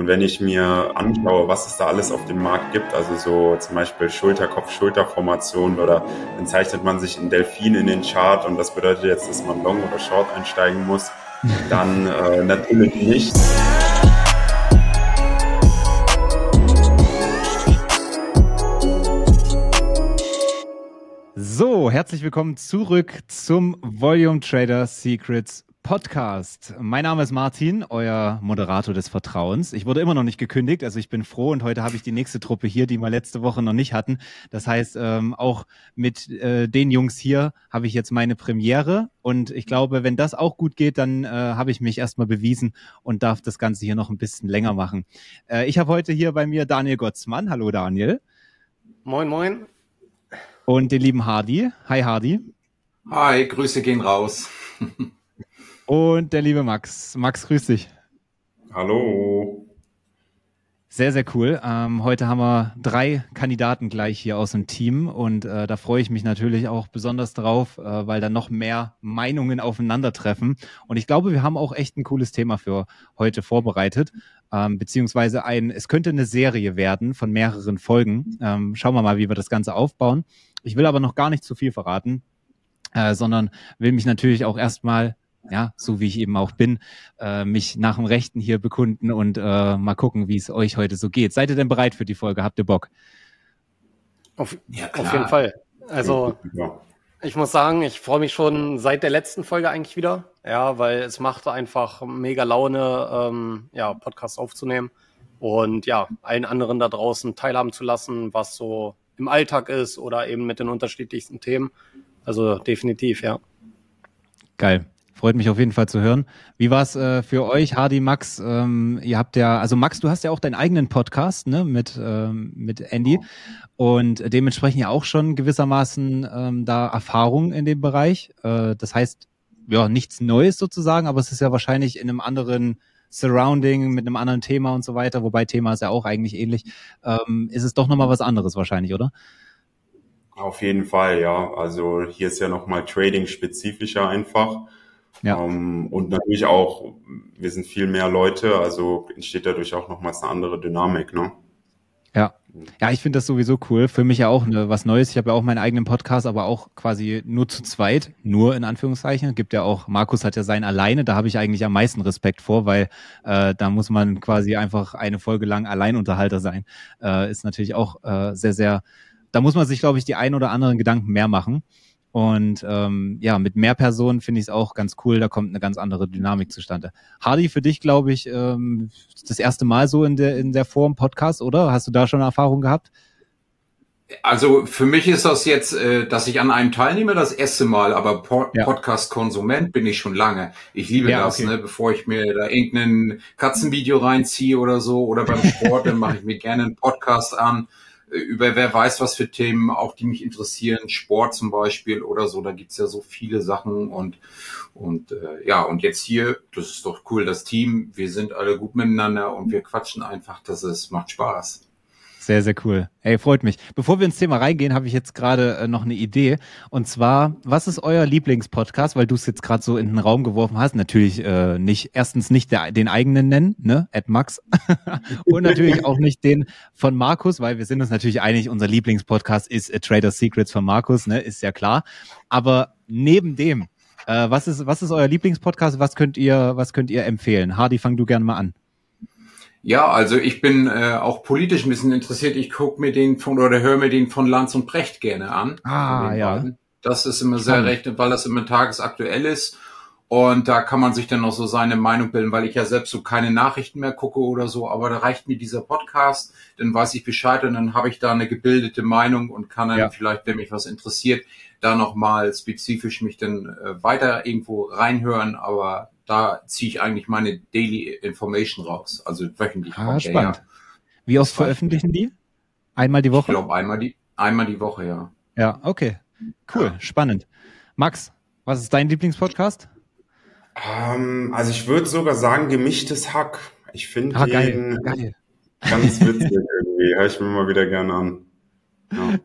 Und wenn ich mir anschaue, was es da alles auf dem Markt gibt, also so zum Beispiel Schulter-Kopf-Schulter-Formation oder dann zeichnet man sich ein Delfin in den Chart und das bedeutet jetzt, dass man Long oder Short einsteigen muss, dann äh, natürlich nicht. So, herzlich willkommen zurück zum Volume Trader Secrets Podcast. Mein Name ist Martin, euer Moderator des Vertrauens. Ich wurde immer noch nicht gekündigt, also ich bin froh und heute habe ich die nächste Truppe hier, die wir letzte Woche noch nicht hatten. Das heißt, ähm, auch mit äh, den Jungs hier habe ich jetzt meine Premiere und ich glaube, wenn das auch gut geht, dann äh, habe ich mich erstmal bewiesen und darf das Ganze hier noch ein bisschen länger machen. Äh, ich habe heute hier bei mir Daniel Gottsmann. Hallo Daniel. Moin, moin. Und den lieben Hardy. Hi Hardy. Hi, Grüße gehen raus. Und der liebe Max. Max, grüß dich. Hallo. Sehr, sehr cool. Ähm, heute haben wir drei Kandidaten gleich hier aus dem Team und äh, da freue ich mich natürlich auch besonders drauf, äh, weil da noch mehr Meinungen aufeinandertreffen. Und ich glaube, wir haben auch echt ein cooles Thema für heute vorbereitet, ähm, beziehungsweise ein, es könnte eine Serie werden von mehreren Folgen. Ähm, schauen wir mal, wie wir das Ganze aufbauen. Ich will aber noch gar nicht zu viel verraten, äh, sondern will mich natürlich auch erstmal ja, so wie ich eben auch bin, äh, mich nach dem Rechten hier bekunden und äh, mal gucken, wie es euch heute so geht. Seid ihr denn bereit für die Folge? Habt ihr Bock? Auf, ja, auf jeden Fall. Also ich muss sagen, ich freue mich schon seit der letzten Folge eigentlich wieder. Ja, weil es macht einfach mega Laune, ähm, ja, Podcast aufzunehmen und ja, allen anderen da draußen teilhaben zu lassen, was so im Alltag ist oder eben mit den unterschiedlichsten Themen. Also definitiv, ja. Geil. Freut mich auf jeden Fall zu hören. Wie war es äh, für euch, Hardy, Max? Ähm, ihr habt ja, also Max, du hast ja auch deinen eigenen Podcast ne, mit, ähm, mit Andy und dementsprechend ja auch schon gewissermaßen ähm, da Erfahrung in dem Bereich. Äh, das heißt, ja, nichts Neues sozusagen, aber es ist ja wahrscheinlich in einem anderen Surrounding, mit einem anderen Thema und so weiter, wobei Thema ist ja auch eigentlich ähnlich. Ähm, ist es doch nochmal was anderes wahrscheinlich, oder? Auf jeden Fall, ja. Also hier ist ja nochmal Trading spezifischer einfach. Ja. Um, ähm, und natürlich auch, wir sind viel mehr Leute, also entsteht dadurch auch nochmals eine andere Dynamik, ne? Ja. Ja, ich finde das sowieso cool. Für mich ja auch ne, was Neues. Ich habe ja auch meinen eigenen Podcast, aber auch quasi nur zu zweit, nur in Anführungszeichen. Gibt ja auch, Markus hat ja sein alleine, da habe ich eigentlich am meisten Respekt vor, weil äh, da muss man quasi einfach eine Folge lang Alleinunterhalter sein. Äh, ist natürlich auch äh, sehr, sehr, da muss man sich, glaube ich, die ein oder anderen Gedanken mehr machen. Und ähm, ja, mit mehr Personen finde ich es auch ganz cool, da kommt eine ganz andere Dynamik zustande. Hardy, für dich, glaube ich, ähm, das erste Mal so in der, in der Form Podcast, oder? Hast du da schon Erfahrung gehabt? Also für mich ist das jetzt, äh, dass ich an einem teilnehme, das erste Mal, aber po ja. Podcast-Konsument bin ich schon lange. Ich liebe ja, das, okay. ne, bevor ich mir da irgendein Katzenvideo reinziehe oder so oder beim Sport, dann mache ich mir gerne einen Podcast an über wer weiß was für Themen, auch die mich interessieren, Sport zum Beispiel oder so, da gibt's ja so viele Sachen und, und äh, ja, und jetzt hier, das ist doch cool, das Team, wir sind alle gut miteinander und wir quatschen einfach, das ist, macht Spaß. Sehr, sehr cool. Ey, freut mich. Bevor wir ins Thema reingehen, habe ich jetzt gerade äh, noch eine Idee. Und zwar, was ist euer Lieblingspodcast? Weil du es jetzt gerade so in den Raum geworfen hast. Natürlich äh, nicht, erstens nicht der, den eigenen nennen, ne? Ed Max. Und natürlich auch nicht den von Markus, weil wir sind uns natürlich einig, unser Lieblingspodcast ist A Trader Secrets von Markus, ne? Ist ja klar. Aber neben dem, äh, was ist, was ist euer Lieblingspodcast? Was könnt ihr, was könnt ihr empfehlen? Hardy, fang du gerne mal an. Ja, also ich bin äh, auch politisch ein bisschen interessiert. Ich gucke mir den von oder höre mir den von Lanz und Brecht gerne an. Ah, ja. Beiden. Das ist immer sehr recht, weil das immer tagesaktuell ist. Und da kann man sich dann noch so seine Meinung bilden, weil ich ja selbst so keine Nachrichten mehr gucke oder so. Aber da reicht mir dieser Podcast, dann weiß ich Bescheid und dann habe ich da eine gebildete Meinung und kann dann ja. vielleicht, wenn mich was interessiert, da nochmal spezifisch mich dann äh, weiter irgendwo reinhören. Aber da ziehe ich eigentlich meine Daily Information raus, also wöchentlich. Ah, spannend. Ja. Wie oft veröffentlichen die? Einmal die Woche? Ich glaube einmal die, einmal die Woche, ja. Ja, okay. Cool, ja. spannend. Max, was ist dein Lieblingspodcast? Ähm, also ich würde sogar sagen gemischtes Hack. Ich finde ah, den geil, geil. ganz witzig irgendwie. Hör ich mir mal wieder gerne an.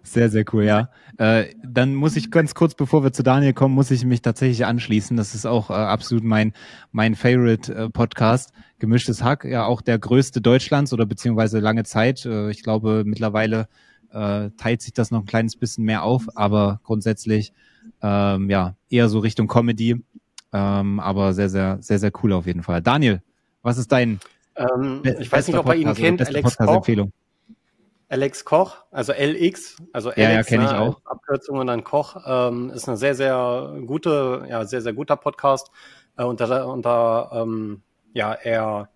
Sehr, sehr cool, ja. Äh, dann muss ich ganz kurz, bevor wir zu Daniel kommen, muss ich mich tatsächlich anschließen. Das ist auch äh, absolut mein, mein Favorite äh, Podcast. Gemischtes Hack, ja auch der größte Deutschlands oder beziehungsweise lange Zeit. Äh, ich glaube, mittlerweile äh, teilt sich das noch ein kleines bisschen mehr auf, aber grundsätzlich ähm, ja eher so Richtung Comedy. Ähm, aber sehr, sehr, sehr, sehr cool auf jeden Fall. Daniel, was ist dein ähm, ich weiß nicht, ob ihr ihn kennt, Alex Koch. Alex Koch, also LX, also Alex, ja, ja, kenne ich ne, auch. Abkürzung und dann Koch, ähm, ist eine sehr, sehr gute, ja, sehr, sehr guter Podcast. Äh, unter, unter ähm, ja, er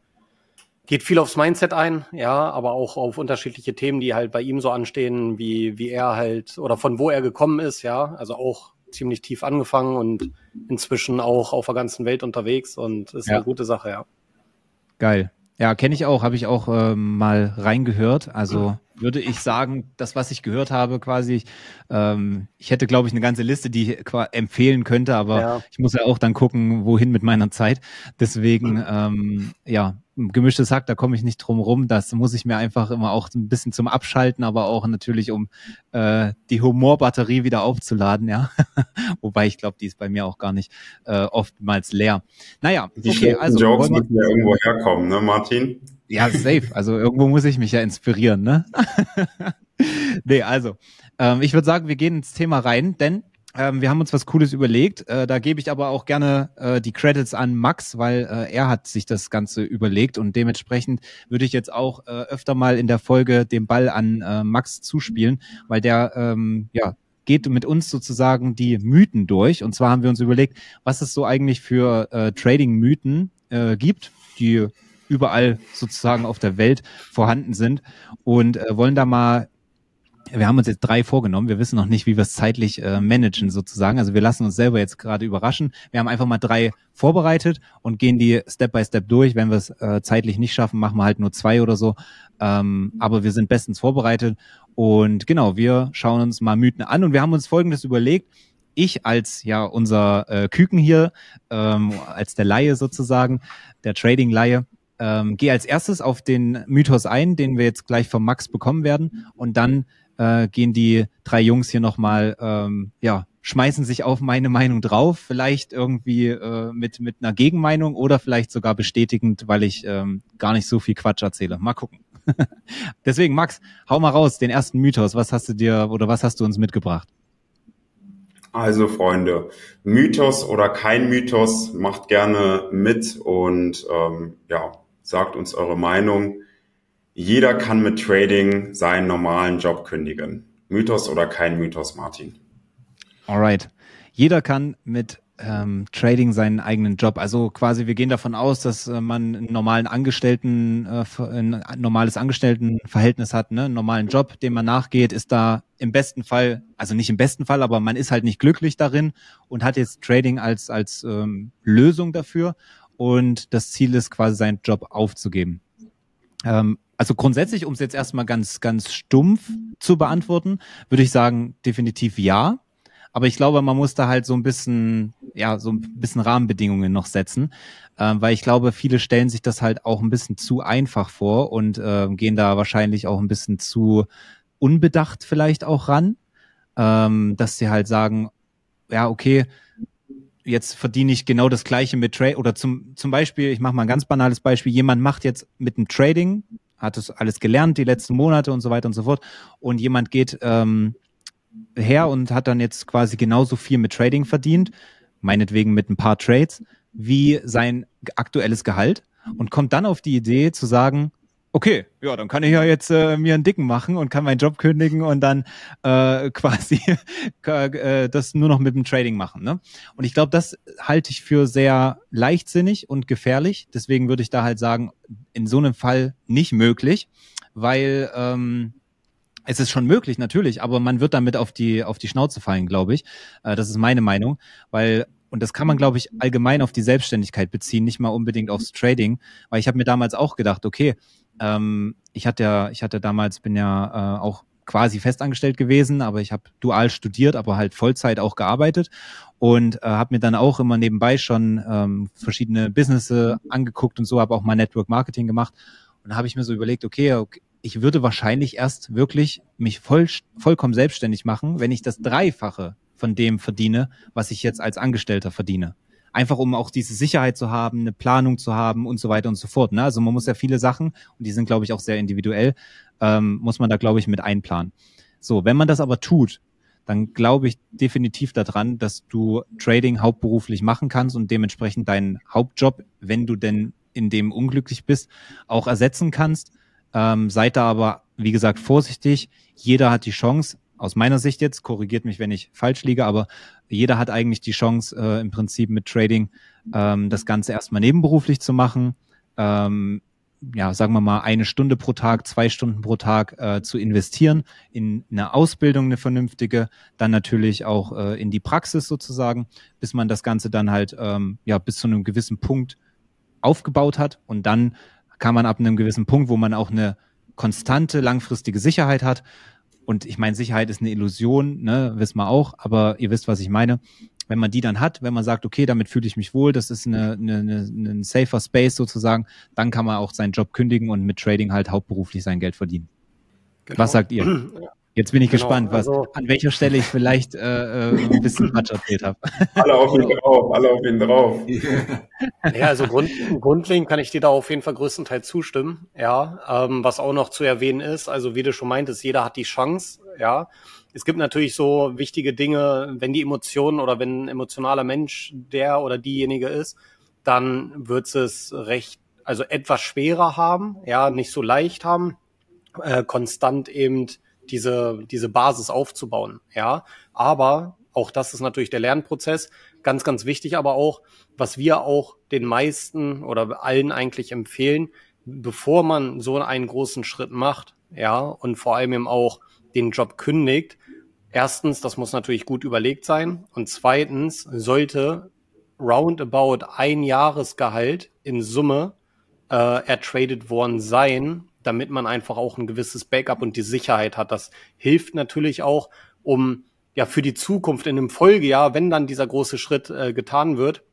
geht viel aufs Mindset ein, ja, aber auch auf unterschiedliche Themen, die halt bei ihm so anstehen, wie, wie er halt oder von wo er gekommen ist, ja, also auch ziemlich tief angefangen und inzwischen auch auf der ganzen Welt unterwegs und ist ja. eine gute Sache, ja. Geil. Ja, kenne ich auch, habe ich auch ähm, mal reingehört. Also würde ich sagen, das, was ich gehört habe, quasi, ich, ähm, ich hätte, glaube ich, eine ganze Liste, die ich empfehlen könnte, aber ja. ich muss ja auch dann gucken, wohin mit meiner Zeit. Deswegen, ähm, ja, gemischtes Hack, da komme ich nicht drum rum. Das muss ich mir einfach immer auch ein bisschen zum Abschalten, aber auch natürlich, um äh, die Humorbatterie wieder aufzuladen, ja. Wobei ich glaube, die ist bei mir auch gar nicht äh, oftmals leer. Naja, die okay, also Jokes müssen ja irgendwo herkommen, ne, Martin? Ja, safe. Also irgendwo muss ich mich ja inspirieren, ne? nee, also, ähm, ich würde sagen, wir gehen ins Thema rein, denn ähm, wir haben uns was Cooles überlegt. Äh, da gebe ich aber auch gerne äh, die Credits an Max, weil äh, er hat sich das Ganze überlegt und dementsprechend würde ich jetzt auch äh, öfter mal in der Folge den Ball an äh, Max zuspielen, weil der ähm, ja geht mit uns sozusagen die Mythen durch. Und zwar haben wir uns überlegt, was es so eigentlich für äh, Trading-Mythen gibt, die überall sozusagen auf der Welt vorhanden sind und äh, wollen da mal wir haben uns jetzt drei vorgenommen. Wir wissen noch nicht, wie wir es zeitlich äh, managen sozusagen. Also wir lassen uns selber jetzt gerade überraschen. Wir haben einfach mal drei vorbereitet und gehen die Step by Step durch. Wenn wir es äh, zeitlich nicht schaffen, machen wir halt nur zwei oder so. Ähm, aber wir sind bestens vorbereitet. Und genau, wir schauen uns mal Mythen an und wir haben uns Folgendes überlegt. Ich als ja unser äh, Küken hier, ähm, als der Laie sozusagen, der Trading-Laie, ähm, gehe als erstes auf den Mythos ein, den wir jetzt gleich vom Max bekommen werden. Und dann äh, gehen die drei Jungs hier nochmal, ähm, ja, schmeißen sich auf meine Meinung drauf, vielleicht irgendwie äh, mit, mit einer Gegenmeinung oder vielleicht sogar bestätigend, weil ich ähm, gar nicht so viel Quatsch erzähle. Mal gucken. Deswegen, Max, hau mal raus, den ersten Mythos. Was hast du dir oder was hast du uns mitgebracht? Also Freunde, Mythos oder kein Mythos, macht gerne mit und ähm, ja, sagt uns eure Meinung. Jeder kann mit Trading seinen normalen Job kündigen. Mythos oder kein Mythos, Martin? Alright. Jeder kann mit ähm, Trading seinen eigenen Job. Also quasi, wir gehen davon aus, dass äh, man einen normalen Angestellten, äh, ein normales Angestelltenverhältnis hat, ne? einen normalen Job, dem man nachgeht, ist da im besten Fall, also nicht im besten Fall, aber man ist halt nicht glücklich darin und hat jetzt Trading als als ähm, Lösung dafür. Und das Ziel ist quasi seinen Job aufzugeben. Ähm, also grundsätzlich, um es jetzt erstmal ganz, ganz stumpf zu beantworten, würde ich sagen, definitiv ja. Aber ich glaube, man muss da halt so ein bisschen, ja, so ein bisschen Rahmenbedingungen noch setzen, äh, weil ich glaube, viele stellen sich das halt auch ein bisschen zu einfach vor und äh, gehen da wahrscheinlich auch ein bisschen zu unbedacht vielleicht auch ran, ähm, dass sie halt sagen, ja, okay, jetzt verdiene ich genau das gleiche mit Trade oder zum, zum Beispiel, ich mache mal ein ganz banales Beispiel, jemand macht jetzt mit dem Trading hat es alles gelernt die letzten Monate und so weiter und so fort. Und jemand geht ähm, her und hat dann jetzt quasi genauso viel mit Trading verdient, meinetwegen mit ein paar Trades, wie sein aktuelles Gehalt und kommt dann auf die Idee zu sagen, okay, ja, dann kann ich ja jetzt äh, mir einen Dicken machen und kann meinen Job kündigen und dann äh, quasi äh, das nur noch mit dem Trading machen. Ne? Und ich glaube, das halte ich für sehr leichtsinnig und gefährlich. Deswegen würde ich da halt sagen, in so einem Fall nicht möglich, weil ähm, es ist schon möglich, natürlich, aber man wird damit auf die auf die Schnauze fallen, glaube ich. Äh, das ist meine Meinung, weil und das kann man, glaube ich, allgemein auf die Selbstständigkeit beziehen, nicht mal unbedingt aufs Trading, weil ich habe mir damals auch gedacht, okay, ähm, ich hatte ja, ich hatte damals, bin ja äh, auch quasi festangestellt gewesen, aber ich habe dual studiert, aber halt Vollzeit auch gearbeitet und äh, habe mir dann auch immer nebenbei schon ähm, verschiedene Business angeguckt und so, habe auch mal Network Marketing gemacht und habe ich mir so überlegt, okay, okay ich würde wahrscheinlich erst wirklich mich voll, vollkommen selbstständig machen, wenn ich das Dreifache von dem verdiene, was ich jetzt als Angestellter verdiene. Einfach um auch diese Sicherheit zu haben, eine Planung zu haben und so weiter und so fort. Ne? Also man muss ja viele Sachen, und die sind, glaube ich, auch sehr individuell, ähm, muss man da, glaube ich, mit einplanen. So, wenn man das aber tut, dann glaube ich definitiv daran, dass du Trading hauptberuflich machen kannst und dementsprechend deinen Hauptjob, wenn du denn in dem unglücklich bist, auch ersetzen kannst. Ähm, seid da aber, wie gesagt, vorsichtig. Jeder hat die Chance, aus meiner Sicht jetzt, korrigiert mich, wenn ich falsch liege, aber jeder hat eigentlich die Chance, äh, im Prinzip mit Trading ähm, das Ganze erstmal nebenberuflich zu machen. Ähm, ja, sagen wir mal, eine Stunde pro Tag, zwei Stunden pro Tag äh, zu investieren in eine Ausbildung, eine vernünftige, dann natürlich auch äh, in die Praxis sozusagen, bis man das Ganze dann halt ähm, ja bis zu einem gewissen Punkt aufgebaut hat und dann kann man ab einem gewissen Punkt, wo man auch eine konstante, langfristige Sicherheit hat, und ich meine, Sicherheit ist eine Illusion, ne, wissen wir auch, aber ihr wisst, was ich meine. Wenn man die dann hat, wenn man sagt, okay, damit fühle ich mich wohl, das ist eine, eine, eine, ein safer Space sozusagen, dann kann man auch seinen Job kündigen und mit Trading halt hauptberuflich sein Geld verdienen. Genau. Was sagt ihr? Jetzt bin ich genau, gespannt, was, also, an welcher Stelle ich vielleicht äh, äh ein bisschen Quatsch erzählt habe. Alle auf ihn drauf, alle auf ihn drauf. Ja, also grund, grundlegend kann ich dir da auf jeden Fall größtenteils zustimmen. Ja, ähm, was auch noch zu erwähnen ist, also wie du schon meintest, jeder hat die Chance. Ja, es gibt natürlich so wichtige Dinge, wenn die Emotionen oder wenn ein emotionaler Mensch der oder diejenige ist, dann wird es recht, also etwas schwerer haben, ja, nicht so leicht haben, äh, konstant eben diese, diese Basis aufzubauen. Ja, aber auch das ist natürlich der Lernprozess. Ganz, ganz wichtig, aber auch, was wir auch den meisten oder allen eigentlich empfehlen, bevor man so einen großen Schritt macht, ja, und vor allem eben auch den Job kündigt. Erstens, das muss natürlich gut überlegt sein. Und zweitens sollte roundabout ein Jahresgehalt in Summe äh, ertradet worden sein, damit man einfach auch ein gewisses Backup und die Sicherheit hat. Das hilft natürlich auch, um ja für die Zukunft in einem Folgejahr, wenn dann dieser große Schritt äh, getan wird,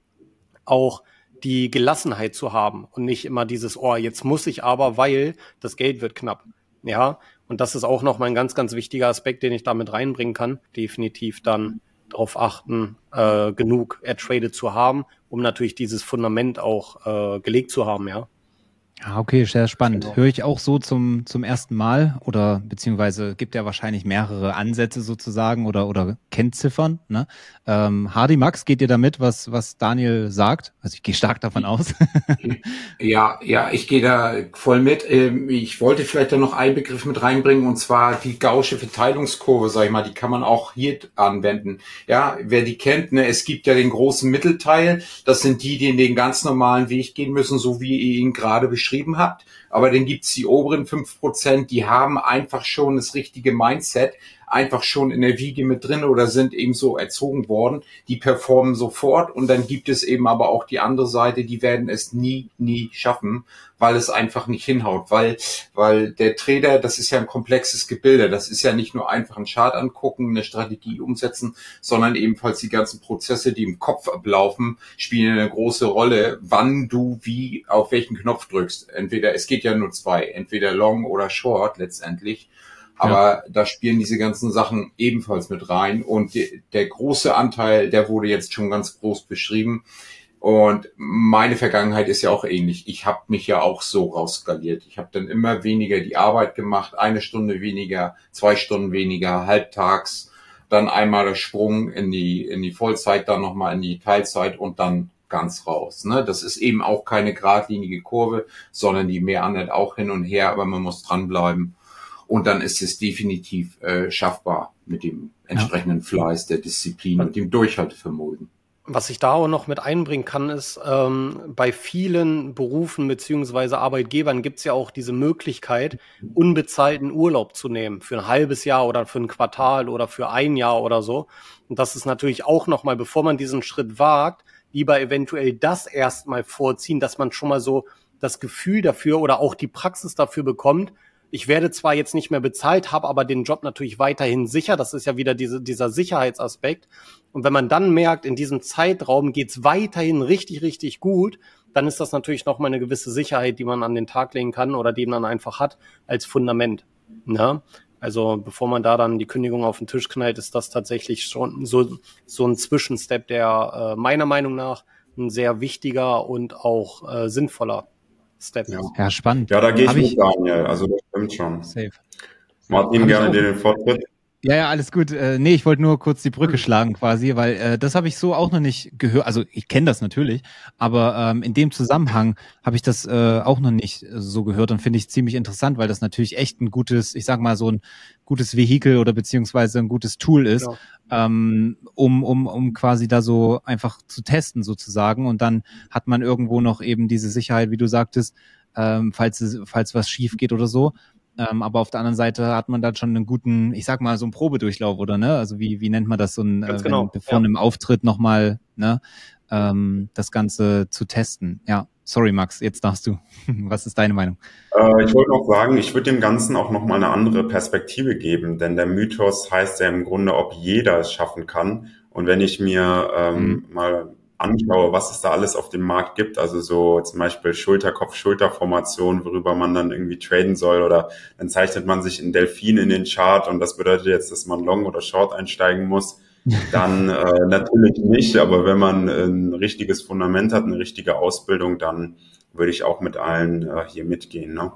auch die Gelassenheit zu haben und nicht immer dieses, oh, jetzt muss ich aber, weil das Geld wird knapp. Ja, und das ist auch noch mal ein ganz, ganz wichtiger Aspekt, den ich damit reinbringen kann. Definitiv dann darauf achten, äh, genug ertradet zu haben, um natürlich dieses Fundament auch äh, gelegt zu haben, ja. Ah, okay, sehr spannend. Genau. Höre ich auch so zum, zum ersten Mal oder beziehungsweise gibt ja wahrscheinlich mehrere Ansätze sozusagen oder, oder Kennziffern. Ne? Ähm, Hardy Max, geht ihr damit, was, was Daniel sagt? Also ich gehe stark davon aus. ja, ja, ich gehe da voll mit. Ähm, ich wollte vielleicht da noch einen Begriff mit reinbringen und zwar die gausche Verteilungskurve, sag ich mal, die kann man auch hier anwenden. Ja, wer die kennt, ne, es gibt ja den großen Mittelteil, das sind die, die in den ganz normalen Weg gehen müssen, so wie ihr ihn gerade beschrieben beschrieben habt. Aber dann gibt's die oberen fünf Prozent, die haben einfach schon das richtige Mindset, einfach schon in der Wiege mit drin oder sind eben so erzogen worden. Die performen sofort und dann gibt es eben aber auch die andere Seite, die werden es nie, nie schaffen, weil es einfach nicht hinhaut, weil, weil der Trader, das ist ja ein komplexes Gebilde. Das ist ja nicht nur einfach ein Chart angucken, eine Strategie umsetzen, sondern ebenfalls die ganzen Prozesse, die im Kopf ablaufen, spielen eine große Rolle, wann du wie auf welchen Knopf drückst. Entweder, es geht ja nur zwei, entweder Long oder Short letztendlich. Aber ja. da spielen diese ganzen Sachen ebenfalls mit rein. Und die, der große Anteil, der wurde jetzt schon ganz groß beschrieben. Und meine Vergangenheit ist ja auch ähnlich. Ich habe mich ja auch so rausskaliert. Ich habe dann immer weniger die Arbeit gemacht, eine Stunde weniger, zwei Stunden weniger, halbtags, dann einmal der Sprung in die in die Vollzeit, dann nochmal in die Teilzeit und dann ganz raus. Ne? Das ist eben auch keine geradlinige Kurve, sondern die meandert auch hin und her, aber man muss dranbleiben und dann ist es definitiv äh, schaffbar mit dem entsprechenden Fleiß, der Disziplin und dem Durchhaltevermögen. Was ich da auch noch mit einbringen kann, ist, ähm, bei vielen Berufen beziehungsweise Arbeitgebern gibt es ja auch diese Möglichkeit, unbezahlten Urlaub zu nehmen für ein halbes Jahr oder für ein Quartal oder für ein Jahr oder so. Und das ist natürlich auch nochmal, bevor man diesen Schritt wagt, lieber eventuell das erstmal vorziehen, dass man schon mal so das Gefühl dafür oder auch die Praxis dafür bekommt, ich werde zwar jetzt nicht mehr bezahlt, habe aber den Job natürlich weiterhin sicher. Das ist ja wieder diese, dieser Sicherheitsaspekt. Und wenn man dann merkt, in diesem Zeitraum geht's weiterhin richtig, richtig gut, dann ist das natürlich nochmal eine gewisse Sicherheit, die man an den Tag legen kann oder die man einfach hat als Fundament. Ne? Also bevor man da dann die Kündigung auf den Tisch knallt, ist das tatsächlich schon so, so ein Zwischenstep, der äh, meiner Meinung nach ein sehr wichtiger und auch äh, sinnvoller Step ja. Ja, spannend. Ja, da gehe ich mit Daniel, also das stimmt schon. Safe. Martin, gerne den Vortritt. Ja, ja, alles gut. Äh, nee, ich wollte nur kurz die Brücke schlagen quasi, weil äh, das habe ich so auch noch nicht gehört. Also ich kenne das natürlich, aber ähm, in dem Zusammenhang habe ich das äh, auch noch nicht so gehört und finde ich ziemlich interessant, weil das natürlich echt ein gutes, ich sag mal so ein gutes Vehikel oder beziehungsweise ein gutes Tool ist, ja. ähm, um, um, um quasi da so einfach zu testen sozusagen. Und dann hat man irgendwo noch eben diese Sicherheit, wie du sagtest, ähm, falls, falls was schief geht oder so. Ähm, aber auf der anderen Seite hat man dann schon einen guten, ich sag mal, so einen Probedurchlauf, oder ne? Also wie, wie nennt man das so ein, äh, genau. wenn, bevor ja. einem Auftritt nochmal, ne, ähm, das Ganze zu testen. Ja, sorry Max, jetzt darfst du. Was ist deine Meinung? Äh, ich wollte noch sagen, ich würde dem Ganzen auch nochmal eine andere Perspektive geben, denn der Mythos heißt ja im Grunde, ob jeder es schaffen kann. Und wenn ich mir ähm, mhm. mal anschaue, was es da alles auf dem Markt gibt, also so zum Beispiel Schulter-Kopf-Schulter-Formation, worüber man dann irgendwie traden soll oder dann zeichnet man sich in Delfin in den Chart und das bedeutet jetzt, dass man Long oder Short einsteigen muss, dann äh, natürlich nicht, aber wenn man ein richtiges Fundament hat, eine richtige Ausbildung, dann würde ich auch mit allen äh, hier mitgehen. Ne?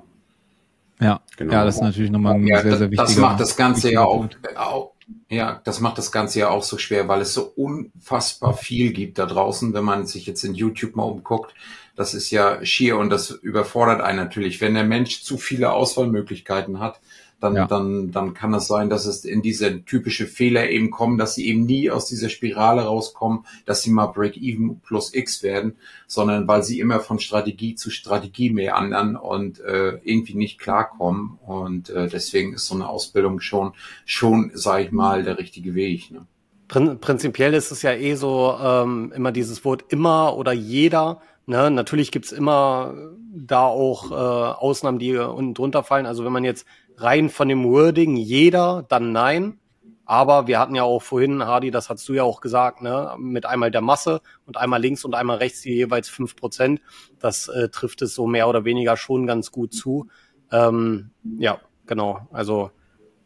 Ja, genau. ja, das ist natürlich nochmal ein ja, sehr, sehr wichtiger Das macht das Ganze ja auch, auch, ja, das macht das Ganze ja auch so schwer, weil es so unfassbar viel gibt da draußen, wenn man sich jetzt in YouTube mal umguckt. Das ist ja schier und das überfordert einen natürlich. Wenn der Mensch zu viele Auswahlmöglichkeiten hat, dann, ja. dann, dann kann es sein, dass es in diese typische Fehler eben kommen, dass sie eben nie aus dieser Spirale rauskommen, dass sie mal Break-Even plus X werden, sondern weil sie immer von Strategie zu Strategie mehr andern und äh, irgendwie nicht klarkommen. Und äh, deswegen ist so eine Ausbildung schon, schon, sag ich mal, der richtige Weg. Ne? Prinzipiell ist es ja eh so ähm, immer dieses Wort immer oder jeder. Ne? Natürlich gibt's immer da auch äh, Ausnahmen, die unten drunter fallen. Also wenn man jetzt rein von dem Wording jeder, dann nein. Aber wir hatten ja auch vorhin, Hardy, das hast du ja auch gesagt, ne, mit einmal der Masse und einmal links und einmal rechts die jeweils fünf Prozent. Das äh, trifft es so mehr oder weniger schon ganz gut zu. Ähm, ja, genau. Also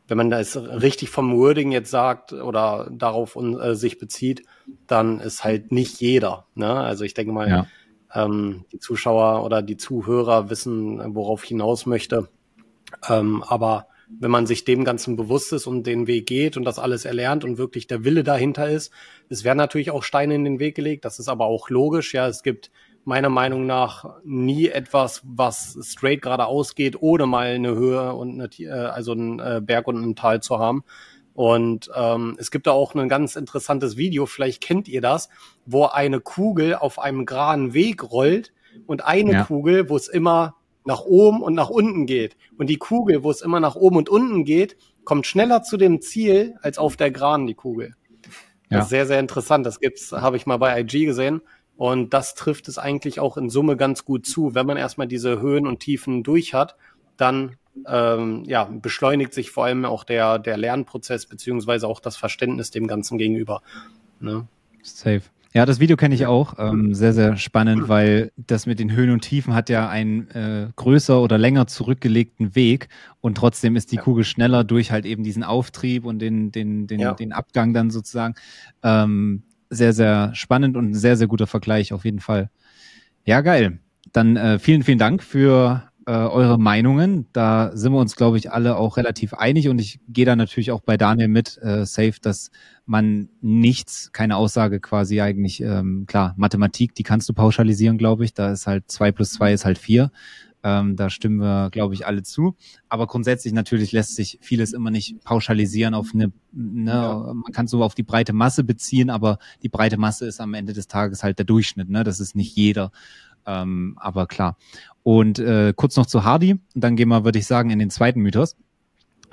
wenn man das richtig vom Wording jetzt sagt oder darauf äh, sich bezieht, dann ist halt nicht jeder. Ne? Also ich denke mal, ja. ähm, die Zuschauer oder die Zuhörer wissen, worauf ich hinaus möchte. Ähm, aber wenn man sich dem Ganzen bewusst ist und den Weg geht und das alles erlernt und wirklich der Wille dahinter ist, es werden natürlich auch Steine in den Weg gelegt. Das ist aber auch logisch. Ja, es gibt meiner Meinung nach nie etwas, was straight geradeaus geht, ohne mal eine Höhe und eine, äh, also einen äh, Berg und ein Tal zu haben. Und ähm, es gibt da auch ein ganz interessantes Video, vielleicht kennt ihr das, wo eine Kugel auf einem geraden Weg rollt und eine ja. Kugel, wo es immer nach oben und nach unten geht. Und die Kugel, wo es immer nach oben und unten geht, kommt schneller zu dem Ziel als auf der Geraden die Kugel. Ja. Das ist sehr, sehr interessant. Das gibt's, habe ich mal bei IG gesehen. Und das trifft es eigentlich auch in Summe ganz gut zu. Wenn man erstmal diese Höhen und Tiefen durch hat, dann ähm, ja, beschleunigt sich vor allem auch der, der Lernprozess beziehungsweise auch das Verständnis dem Ganzen gegenüber. Ne? Safe. Ja, das Video kenne ich auch. Ähm, sehr, sehr spannend, weil das mit den Höhen und Tiefen hat ja einen äh, größer oder länger zurückgelegten Weg und trotzdem ist die Kugel schneller durch halt eben diesen Auftrieb und den, den, den, ja. den Abgang dann sozusagen. Ähm, sehr, sehr spannend und ein sehr, sehr guter Vergleich auf jeden Fall. Ja, geil. Dann äh, vielen, vielen Dank für äh, eure Meinungen. Da sind wir uns, glaube ich, alle auch relativ einig und ich gehe da natürlich auch bei Daniel mit, äh, safe, dass man nichts, keine Aussage quasi eigentlich, ähm, klar, Mathematik, die kannst du pauschalisieren, glaube ich. Da ist halt zwei plus zwei ist halt vier. Ähm, da stimmen wir, glaube ich, alle zu. Aber grundsätzlich natürlich lässt sich vieles immer nicht pauschalisieren auf eine, ne, ja. man kann so auf die breite Masse beziehen, aber die breite Masse ist am Ende des Tages halt der Durchschnitt, ne? Das ist nicht jeder. Ähm, aber klar. Und äh, kurz noch zu Hardy, und dann gehen wir, würde ich sagen, in den zweiten Mythos.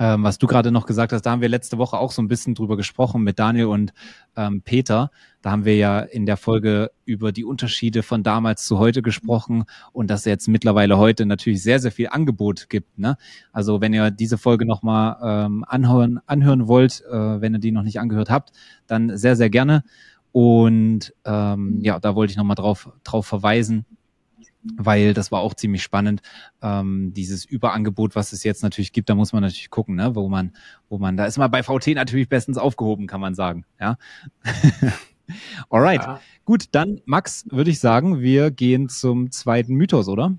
Ähm, was du gerade noch gesagt hast, da haben wir letzte Woche auch so ein bisschen drüber gesprochen mit Daniel und ähm, Peter. Da haben wir ja in der Folge über die Unterschiede von damals zu heute gesprochen und dass es jetzt mittlerweile heute natürlich sehr, sehr viel Angebot gibt. Ne? Also wenn ihr diese Folge nochmal ähm, anhören, anhören wollt, äh, wenn ihr die noch nicht angehört habt, dann sehr, sehr gerne. Und ähm, ja, da wollte ich nochmal drauf, drauf verweisen weil das war auch ziemlich spannend. Ähm, dieses Überangebot, was es jetzt natürlich gibt, da muss man natürlich gucken, ne, wo man, wo man, da ist man bei VT natürlich bestens aufgehoben, kann man sagen. Ja. Alright. Ja. Gut, dann Max, würde ich sagen, wir gehen zum zweiten Mythos, oder?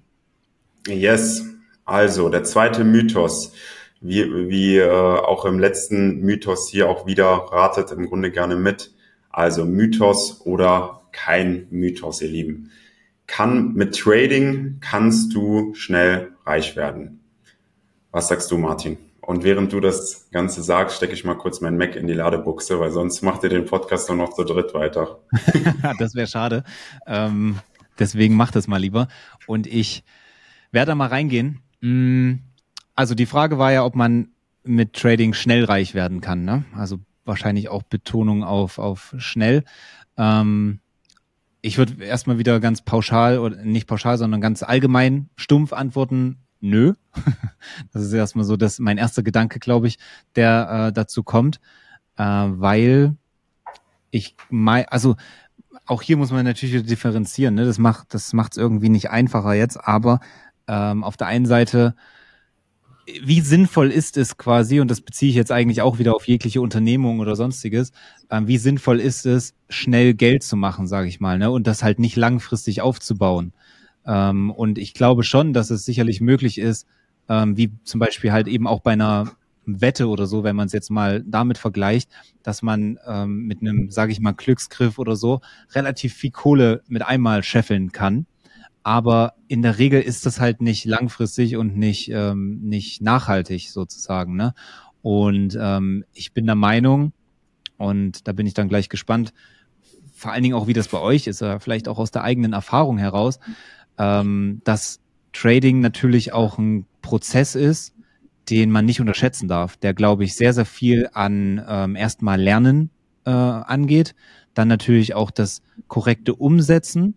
Yes. Also, der zweite Mythos, wie, wie äh, auch im letzten Mythos hier auch wieder, ratet im Grunde gerne mit. Also Mythos oder kein Mythos, ihr Lieben kann mit Trading kannst du schnell reich werden. Was sagst du, Martin? Und während du das Ganze sagst, stecke ich mal kurz mein Mac in die Ladebuchse, weil sonst macht ihr den Podcast nur noch zu dritt weiter. das wäre schade. Ähm, deswegen macht es mal lieber. Und ich werde da mal reingehen. Mm, also die Frage war ja, ob man mit Trading schnell reich werden kann. Ne? Also wahrscheinlich auch Betonung auf, auf schnell. Ähm, ich würde erstmal wieder ganz pauschal oder nicht pauschal, sondern ganz allgemein stumpf antworten, nö. das ist erstmal so das mein erster Gedanke, glaube ich, der äh, dazu kommt, äh, weil ich mein, also auch hier muss man natürlich differenzieren. Ne? Das macht das macht es irgendwie nicht einfacher jetzt, aber ähm, auf der einen Seite wie sinnvoll ist es quasi, und das beziehe ich jetzt eigentlich auch wieder auf jegliche Unternehmung oder sonstiges, ähm, wie sinnvoll ist es, schnell Geld zu machen, sage ich mal, ne? und das halt nicht langfristig aufzubauen. Ähm, und ich glaube schon, dass es sicherlich möglich ist, ähm, wie zum Beispiel halt eben auch bei einer Wette oder so, wenn man es jetzt mal damit vergleicht, dass man ähm, mit einem, sage ich mal, Glücksgriff oder so relativ viel Kohle mit einmal scheffeln kann aber in der Regel ist das halt nicht langfristig und nicht, ähm, nicht nachhaltig sozusagen. Ne? Und ähm, ich bin der Meinung, und da bin ich dann gleich gespannt, vor allen Dingen auch, wie das bei euch ist, vielleicht auch aus der eigenen Erfahrung heraus, ähm, dass Trading natürlich auch ein Prozess ist, den man nicht unterschätzen darf, der, glaube ich, sehr, sehr viel an ähm, erstmal Lernen äh, angeht, dann natürlich auch das korrekte Umsetzen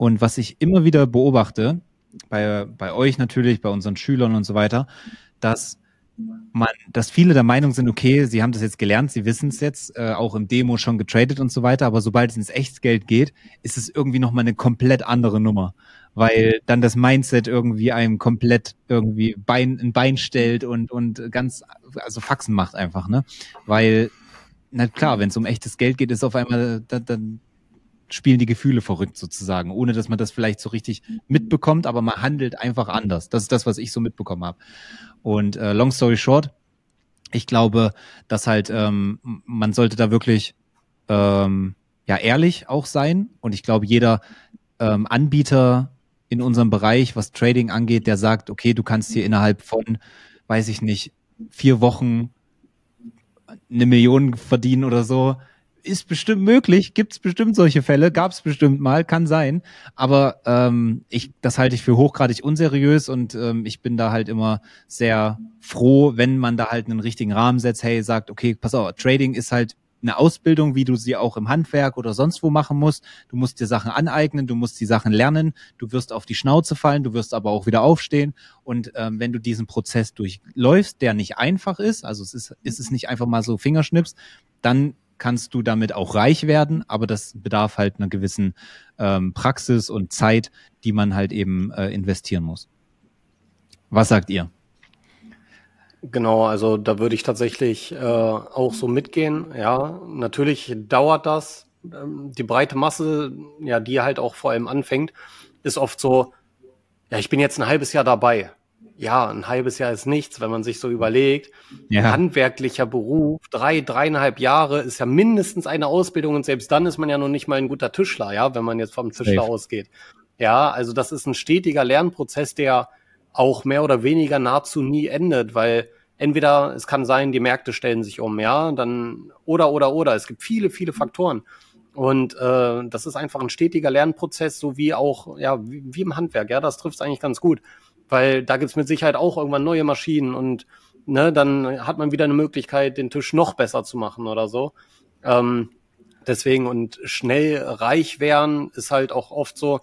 und was ich immer wieder beobachte, bei, bei euch natürlich, bei unseren Schülern und so weiter, dass man, dass viele der Meinung sind, okay, sie haben das jetzt gelernt, sie wissen es jetzt, äh, auch im Demo schon getradet und so weiter, aber sobald es ins Echtgeld geht, ist es irgendwie nochmal eine komplett andere Nummer. Weil dann das Mindset irgendwie einem komplett irgendwie Bein, ein Bein stellt und, und ganz, also Faxen macht einfach, ne? Weil, na klar, wenn es um echtes Geld geht, ist auf einmal, dann, dann spielen die Gefühle verrückt sozusagen, ohne dass man das vielleicht so richtig mitbekommt, aber man handelt einfach anders. Das ist das, was ich so mitbekommen habe. Und äh, long story short, ich glaube, dass halt ähm, man sollte da wirklich ähm, ja ehrlich auch sein. Und ich glaube, jeder ähm, Anbieter in unserem Bereich, was Trading angeht, der sagt, okay, du kannst hier innerhalb von, weiß ich nicht, vier Wochen eine Million verdienen oder so, ist bestimmt möglich, gibt es bestimmt solche Fälle, gab es bestimmt mal, kann sein. Aber ähm, ich, das halte ich für hochgradig unseriös und ähm, ich bin da halt immer sehr froh, wenn man da halt einen richtigen Rahmen setzt, hey, sagt, okay, pass auf, Trading ist halt eine Ausbildung, wie du sie auch im Handwerk oder sonst wo machen musst. Du musst dir Sachen aneignen, du musst die Sachen lernen, du wirst auf die Schnauze fallen, du wirst aber auch wieder aufstehen. Und ähm, wenn du diesen Prozess durchläufst, der nicht einfach ist, also es ist, ist es nicht einfach mal so Fingerschnips, dann kannst du damit auch reich werden, aber das bedarf halt einer gewissen ähm, Praxis und Zeit, die man halt eben äh, investieren muss. Was sagt ihr? Genau, also da würde ich tatsächlich äh, auch so mitgehen. Ja, natürlich dauert das. Ähm, die breite Masse, ja, die halt auch vor allem anfängt, ist oft so, ja, ich bin jetzt ein halbes Jahr dabei ja, ein halbes Jahr ist nichts, wenn man sich so überlegt. Ja. Handwerklicher Beruf, drei, dreieinhalb Jahre ist ja mindestens eine Ausbildung und selbst dann ist man ja noch nicht mal ein guter Tischler, ja, wenn man jetzt vom Tischler Safe. ausgeht. Ja, also das ist ein stetiger Lernprozess, der auch mehr oder weniger nahezu nie endet, weil entweder es kann sein, die Märkte stellen sich um, ja, dann oder oder oder. Es gibt viele, viele Faktoren. Und äh, das ist einfach ein stetiger Lernprozess, so wie auch, ja, wie, wie im Handwerk, ja, das trifft es eigentlich ganz gut weil da gibt's mit Sicherheit auch irgendwann neue Maschinen und ne, dann hat man wieder eine Möglichkeit, den Tisch noch besser zu machen oder so. Ähm, deswegen und schnell reich werden ist halt auch oft so,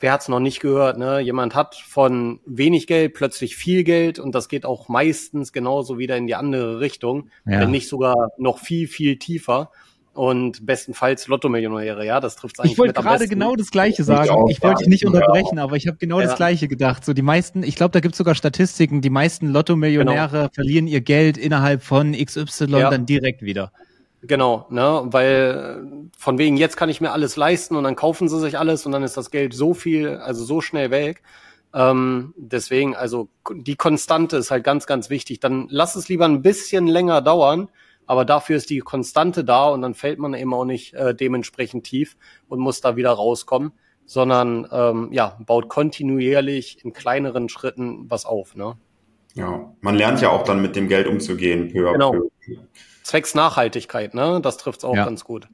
wer hat's noch nicht gehört, ne? Jemand hat von wenig Geld plötzlich viel Geld und das geht auch meistens genauso wieder in die andere Richtung, ja. wenn nicht sogar noch viel, viel tiefer. Und bestenfalls Lotto-Millionäre. Ja, das trifft eigentlich. Ich wollte gerade genau das Gleiche sagen. Ich, ich wollte dich nicht unterbrechen, ja. aber ich habe genau ja. das Gleiche gedacht. So die meisten, ich glaube, da gibt es sogar Statistiken. Die meisten Lotto-Millionäre genau. verlieren ihr Geld innerhalb von XY ja. dann direkt wieder. Genau, ne, weil von wegen jetzt kann ich mir alles leisten und dann kaufen sie sich alles und dann ist das Geld so viel, also so schnell weg. Ähm, deswegen, also die Konstante ist halt ganz, ganz wichtig. Dann lass es lieber ein bisschen länger dauern, aber dafür ist die Konstante da und dann fällt man eben auch nicht äh, dementsprechend tief und muss da wieder rauskommen, sondern ähm, ja, baut kontinuierlich in kleineren Schritten was auf. Ne? Ja, man lernt ja auch dann mit dem Geld umzugehen. Peu genau. Peu. Zwecks Nachhaltigkeit, ne? Das trifft's auch ja. ganz gut.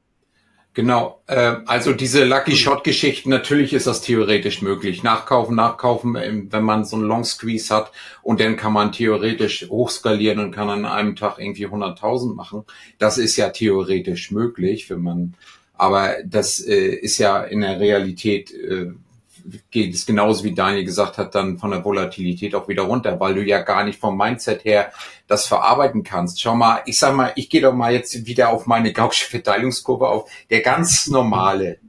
Genau, äh, also diese Lucky Shot Geschichten, natürlich ist das theoretisch möglich. Nachkaufen, nachkaufen, ähm, wenn man so einen Long Squeeze hat und dann kann man theoretisch hochskalieren und kann an einem Tag irgendwie 100.000 machen. Das ist ja theoretisch möglich, wenn man, aber das äh, ist ja in der Realität äh, geht es genauso wie Daniel gesagt hat, dann von der Volatilität auch wieder runter, weil du ja gar nicht vom Mindset her das verarbeiten kannst. Schau mal, ich sag mal, ich gehe doch mal jetzt wieder auf meine Gaußsche Verteilungskurve auf. Der ganz normale,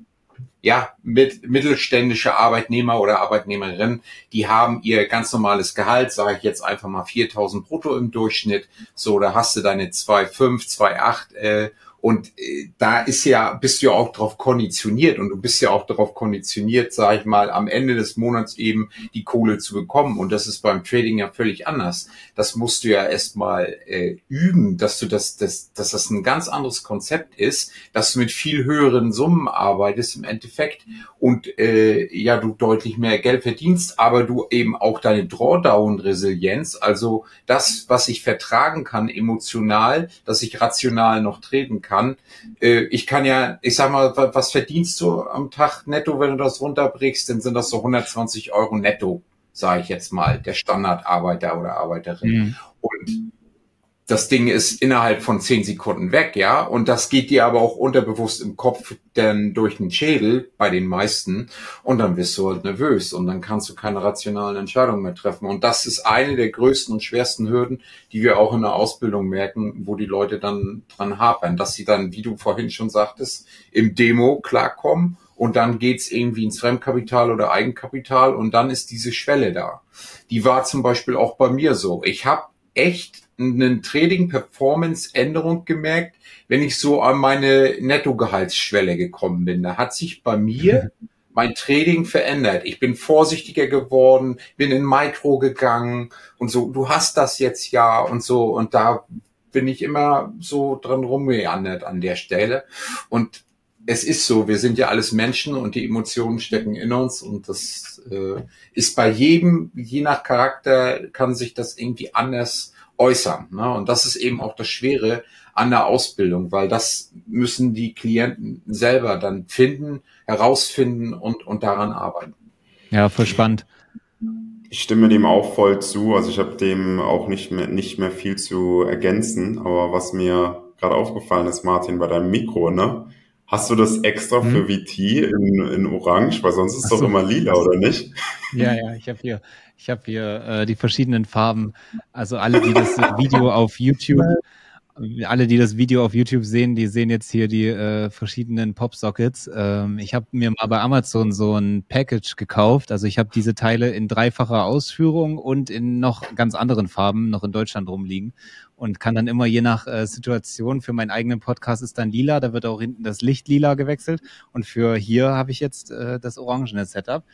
ja, mit, mittelständische Arbeitnehmer oder Arbeitnehmerin, die haben ihr ganz normales Gehalt, sage ich jetzt einfach mal 4000 brutto im Durchschnitt. So, da hast du deine 2,5, 2,8 äh, und äh, da ist ja, bist du ja auch darauf konditioniert und du bist ja auch darauf konditioniert, sage ich mal, am Ende des Monats eben die Kohle zu bekommen. Und das ist beim Trading ja völlig anders. Das musst du ja erstmal äh, üben, dass du das, das, dass das ein ganz anderes Konzept ist, dass du mit viel höheren Summen arbeitest im Endeffekt und äh, ja, du deutlich mehr Geld verdienst, aber du eben auch deine Drawdown-Resilienz, also das, was ich vertragen kann emotional, dass ich rational noch treten kann. Äh, ich kann ja, ich sag mal, was verdienst du am Tag netto, wenn du das runterbrichst? Dann sind das so 120 Euro netto, sage ich jetzt mal, der Standardarbeiter oder Arbeiterin. Mhm. Und das Ding ist innerhalb von zehn Sekunden weg, ja. Und das geht dir aber auch unterbewusst im Kopf dann durch den Schädel bei den meisten. Und dann wirst du halt nervös und dann kannst du keine rationalen Entscheidungen mehr treffen. Und das ist eine der größten und schwersten Hürden, die wir auch in der Ausbildung merken, wo die Leute dann dran hapern, dass sie dann, wie du vorhin schon sagtest, im Demo klarkommen und dann geht's irgendwie ins Fremdkapital oder Eigenkapital und dann ist diese Schwelle da. Die war zum Beispiel auch bei mir so. Ich habe echt einen Trading-Performance-Änderung gemerkt, wenn ich so an meine Nettogehaltsschwelle gekommen bin. Da hat sich bei mir mein Trading verändert. Ich bin vorsichtiger geworden, bin in Micro gegangen und so, du hast das jetzt ja und so und da bin ich immer so dran rumgeandert an der Stelle und es ist so, wir sind ja alles Menschen und die Emotionen stecken in uns und das äh, ist bei jedem, je nach Charakter, kann sich das irgendwie anders äußern. Ne? Und das ist eben auch das Schwere an der Ausbildung, weil das müssen die Klienten selber dann finden, herausfinden und, und daran arbeiten. Ja, voll spannend. Ich stimme dem auch voll zu. Also ich habe dem auch nicht mehr, nicht mehr viel zu ergänzen. Aber was mir gerade aufgefallen ist, Martin, bei deinem Mikro, ne? Hast du das extra hm. für VT in, in Orange? Weil sonst ist es so. doch immer lila, oder nicht? Ja, ja, ich habe hier ich habe hier äh, die verschiedenen Farben. Also alle, die das Video auf YouTube, alle, die das Video auf YouTube sehen, die sehen jetzt hier die äh, verschiedenen Pop-Sockets. Ähm, ich habe mir mal bei Amazon so ein Package gekauft. Also ich habe diese Teile in dreifacher Ausführung und in noch ganz anderen Farben noch in Deutschland rumliegen und kann dann immer je nach äh, Situation für meinen eigenen Podcast ist dann lila, da wird auch hinten das Licht lila gewechselt und für hier habe ich jetzt äh, das orangene Setup.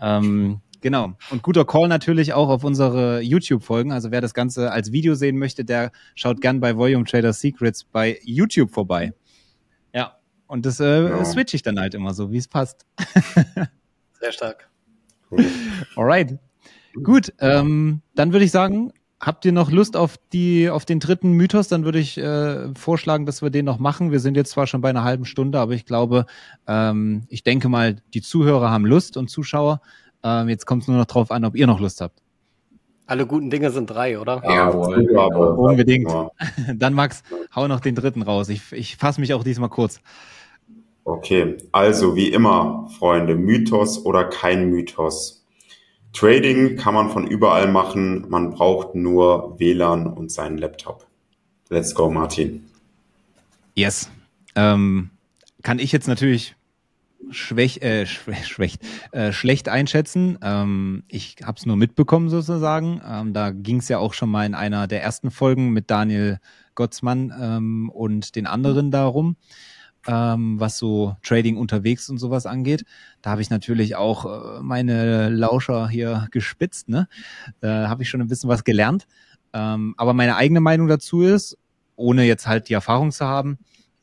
Ähm, Genau. Und guter Call natürlich auch auf unsere YouTube-Folgen. Also wer das Ganze als Video sehen möchte, der schaut gern bei Volume Trader Secrets bei YouTube vorbei. Ja. Und das äh, ja. switch ich dann halt immer so, wie es passt. Sehr stark. Cool. Alright. Gut, ähm, dann würde ich sagen, habt ihr noch Lust auf die auf den dritten Mythos? Dann würde ich äh, vorschlagen, dass wir den noch machen. Wir sind jetzt zwar schon bei einer halben Stunde, aber ich glaube, ähm, ich denke mal, die Zuhörer haben Lust und Zuschauer. Ähm, jetzt kommt es nur noch drauf an, ob ihr noch Lust habt. Alle guten Dinge sind drei, oder? Ja, unbedingt. Dann Max, hau noch den dritten raus. Ich, ich fasse mich auch diesmal kurz. Okay, also wie immer, Freunde, Mythos oder kein Mythos. Trading kann man von überall machen, man braucht nur WLAN und seinen Laptop. Let's go, Martin. Yes. Ähm, kann ich jetzt natürlich schwäch, äh, schwächt, äh, schlecht einschätzen. Ähm, ich habe es nur mitbekommen sozusagen. Ähm, da ging es ja auch schon mal in einer der ersten Folgen mit Daniel Gottsmann ähm, und den anderen darum, ähm, was so Trading unterwegs und sowas angeht. Da habe ich natürlich auch äh, meine Lauscher hier gespitzt. Ne? Da habe ich schon ein bisschen was gelernt. Ähm, aber meine eigene Meinung dazu ist, ohne jetzt halt die Erfahrung zu haben,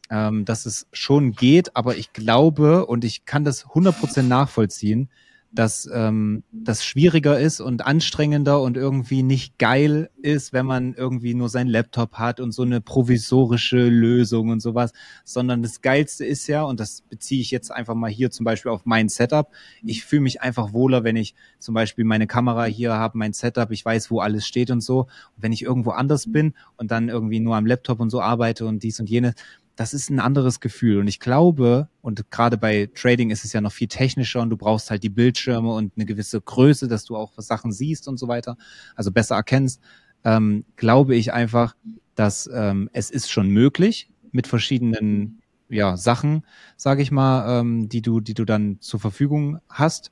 ähm, dass es schon geht, aber ich glaube und ich kann das 100% nachvollziehen, dass ähm, das schwieriger ist und anstrengender und irgendwie nicht geil ist, wenn man irgendwie nur sein Laptop hat und so eine provisorische Lösung und sowas, sondern das Geilste ist ja, und das beziehe ich jetzt einfach mal hier zum Beispiel auf mein Setup, ich fühle mich einfach wohler, wenn ich zum Beispiel meine Kamera hier habe, mein Setup, ich weiß, wo alles steht und so. Und wenn ich irgendwo anders bin und dann irgendwie nur am Laptop und so arbeite und dies und jenes, das ist ein anderes Gefühl. Und ich glaube, und gerade bei Trading ist es ja noch viel technischer und du brauchst halt die Bildschirme und eine gewisse Größe, dass du auch Sachen siehst und so weiter, also besser erkennst, ähm, glaube ich einfach, dass ähm, es ist schon möglich mit verschiedenen ja, Sachen, sage ich mal, ähm, die du, die du dann zur Verfügung hast,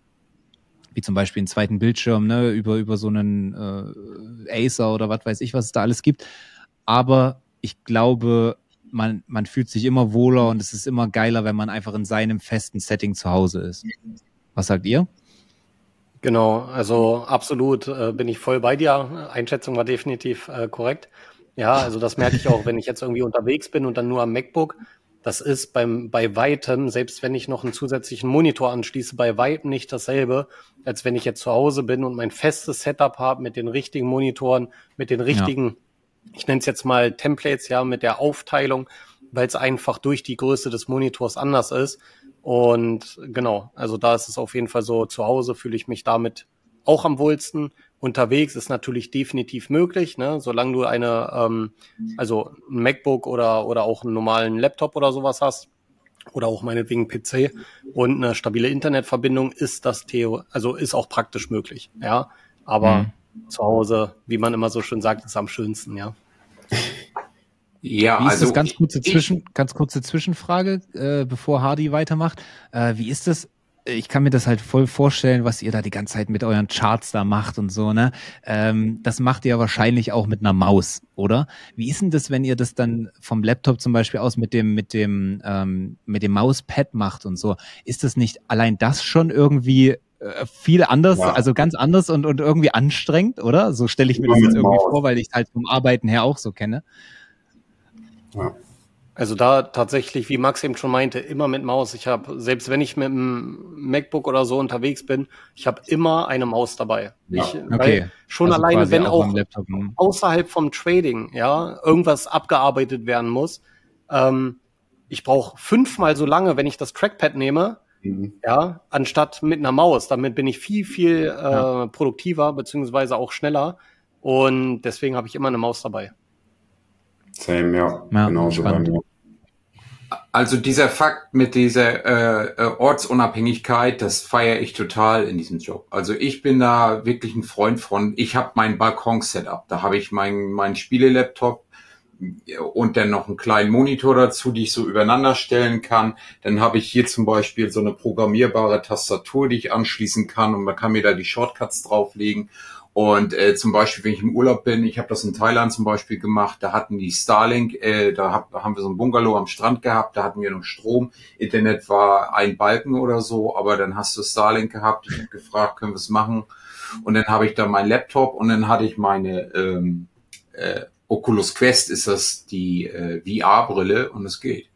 wie zum Beispiel einen zweiten Bildschirm, ne, über über so einen äh, Acer oder was weiß ich, was es da alles gibt. Aber ich glaube, man, man fühlt sich immer wohler und es ist immer geiler, wenn man einfach in seinem festen Setting zu Hause ist. Was sagt ihr? Genau, also absolut äh, bin ich voll bei dir. Einschätzung war definitiv äh, korrekt. Ja, also das merke ich auch, wenn ich jetzt irgendwie unterwegs bin und dann nur am MacBook. Das ist beim, bei weitem, selbst wenn ich noch einen zusätzlichen Monitor anschließe, bei weitem nicht dasselbe, als wenn ich jetzt zu Hause bin und mein festes Setup habe mit den richtigen Monitoren, mit den richtigen ja ich nenne es jetzt mal Templates, ja, mit der Aufteilung, weil es einfach durch die Größe des Monitors anders ist. Und genau, also da ist es auf jeden Fall so, zu Hause fühle ich mich damit auch am wohlsten. Unterwegs ist natürlich definitiv möglich, ne? solange du eine, ähm, also ein MacBook oder, oder auch einen normalen Laptop oder sowas hast oder auch meinetwegen PC und eine stabile Internetverbindung ist das Theo, also ist auch praktisch möglich, ja. Aber mhm zu Hause, wie man immer so schön sagt, ist am schönsten, ja. Ja, wie ist also das ganz kurze Zwischen, ganz kurze Zwischenfrage, äh, bevor Hardy weitermacht. Äh, wie ist das? Ich kann mir das halt voll vorstellen, was ihr da die ganze Zeit mit euren Charts da macht und so, ne? Ähm, das macht ihr wahrscheinlich auch mit einer Maus, oder? Wie ist denn das, wenn ihr das dann vom Laptop zum Beispiel aus mit dem, mit dem, ähm, mit dem Mauspad macht und so? Ist das nicht allein das schon irgendwie äh, viel anders, ja. also ganz anders und, und irgendwie anstrengend, oder? So stelle ich mir das jetzt irgendwie Maus. vor, weil ich halt vom Arbeiten her auch so kenne. Ja. Also da tatsächlich, wie Max eben schon meinte, immer mit Maus. Ich habe, selbst wenn ich mit einem MacBook oder so unterwegs bin, ich habe immer eine Maus dabei. Ja. Ich, okay. Schon also alleine, wenn auch, auch hm. außerhalb vom Trading, ja, irgendwas abgearbeitet werden muss. Ähm, ich brauche fünfmal so lange, wenn ich das Trackpad nehme, Mhm. Ja, anstatt mit einer Maus. Damit bin ich viel, viel äh, produktiver, beziehungsweise auch schneller. Und deswegen habe ich immer eine Maus dabei. Same, ja. ja genau so Also dieser Fakt mit dieser äh, äh, Ortsunabhängigkeit, das feiere ich total in diesem Job. Also ich bin da wirklich ein Freund von. Ich habe mein Balkon-Setup. Da habe ich meinen mein Spielelaptop und dann noch einen kleinen Monitor dazu, die ich so übereinander stellen kann. Dann habe ich hier zum Beispiel so eine programmierbare Tastatur, die ich anschließen kann und man kann mir da die Shortcuts drauflegen. Und äh, zum Beispiel, wenn ich im Urlaub bin, ich habe das in Thailand zum Beispiel gemacht, da hatten die Starlink, äh, da, hab, da haben wir so ein Bungalow am Strand gehabt, da hatten wir noch Strom, Internet war ein Balken oder so, aber dann hast du Starlink gehabt, ich habe gefragt, können wir es machen? Und dann habe ich da meinen Laptop und dann hatte ich meine ähm, äh, Oculus Quest ist das die äh, VR-Brille und es geht.